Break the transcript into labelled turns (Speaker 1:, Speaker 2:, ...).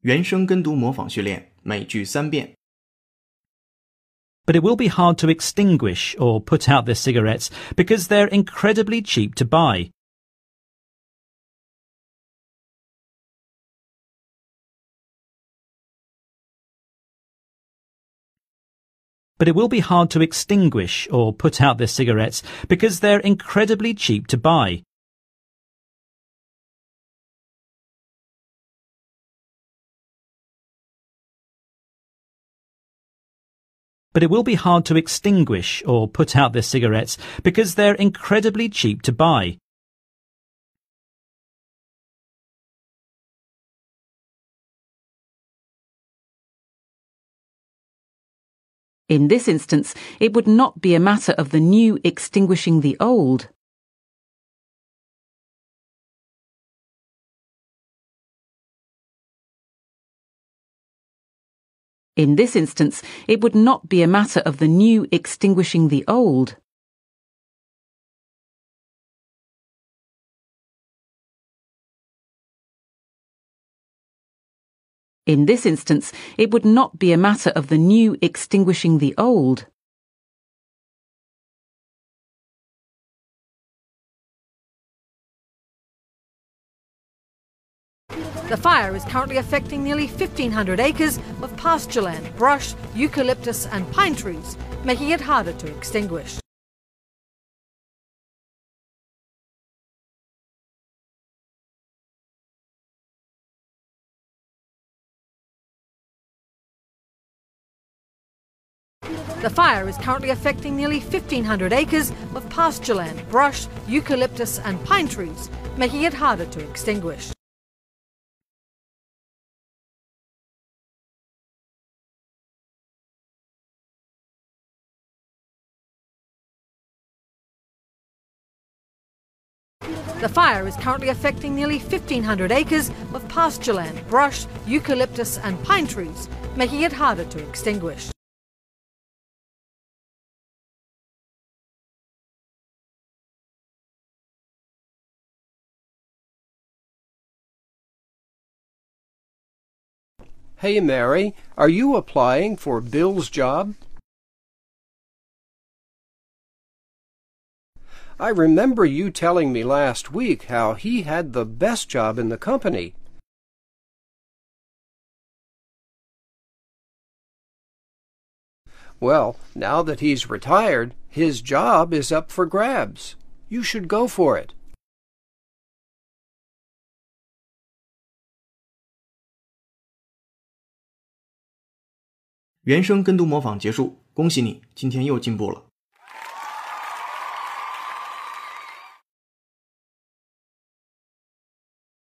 Speaker 1: 原声跟读模仿训练，每句三遍。
Speaker 2: But it will be hard to extinguish or put out the cigarettes because they're incredibly cheap to buy. But it will be hard to extinguish or put out the cigarettes because they're incredibly cheap to buy. But it will be hard to extinguish or put out the cigarettes because they're incredibly cheap to buy.
Speaker 3: In this instance, it would not be a matter of the new extinguishing the old. In this instance, it would not be a matter of the new extinguishing the old. In this instance, it would not be a matter of the new extinguishing the old.
Speaker 4: The fire is currently affecting nearly 1,500 acres of pastureland, brush, eucalyptus, and pine trees, making it harder to extinguish. The fire is currently affecting nearly 1,500 acres of pastureland, brush, eucalyptus, and pine trees, making it harder to extinguish. The fire is currently affecting nearly 1,500 acres of pastureland, brush, eucalyptus, and pine trees, making it harder to extinguish.
Speaker 5: Hey, Mary, are you applying for Bill's job? I remember you telling me last week how he had the best job in the company. Well, now that he's retired, his job is up for grabs. You should go for it.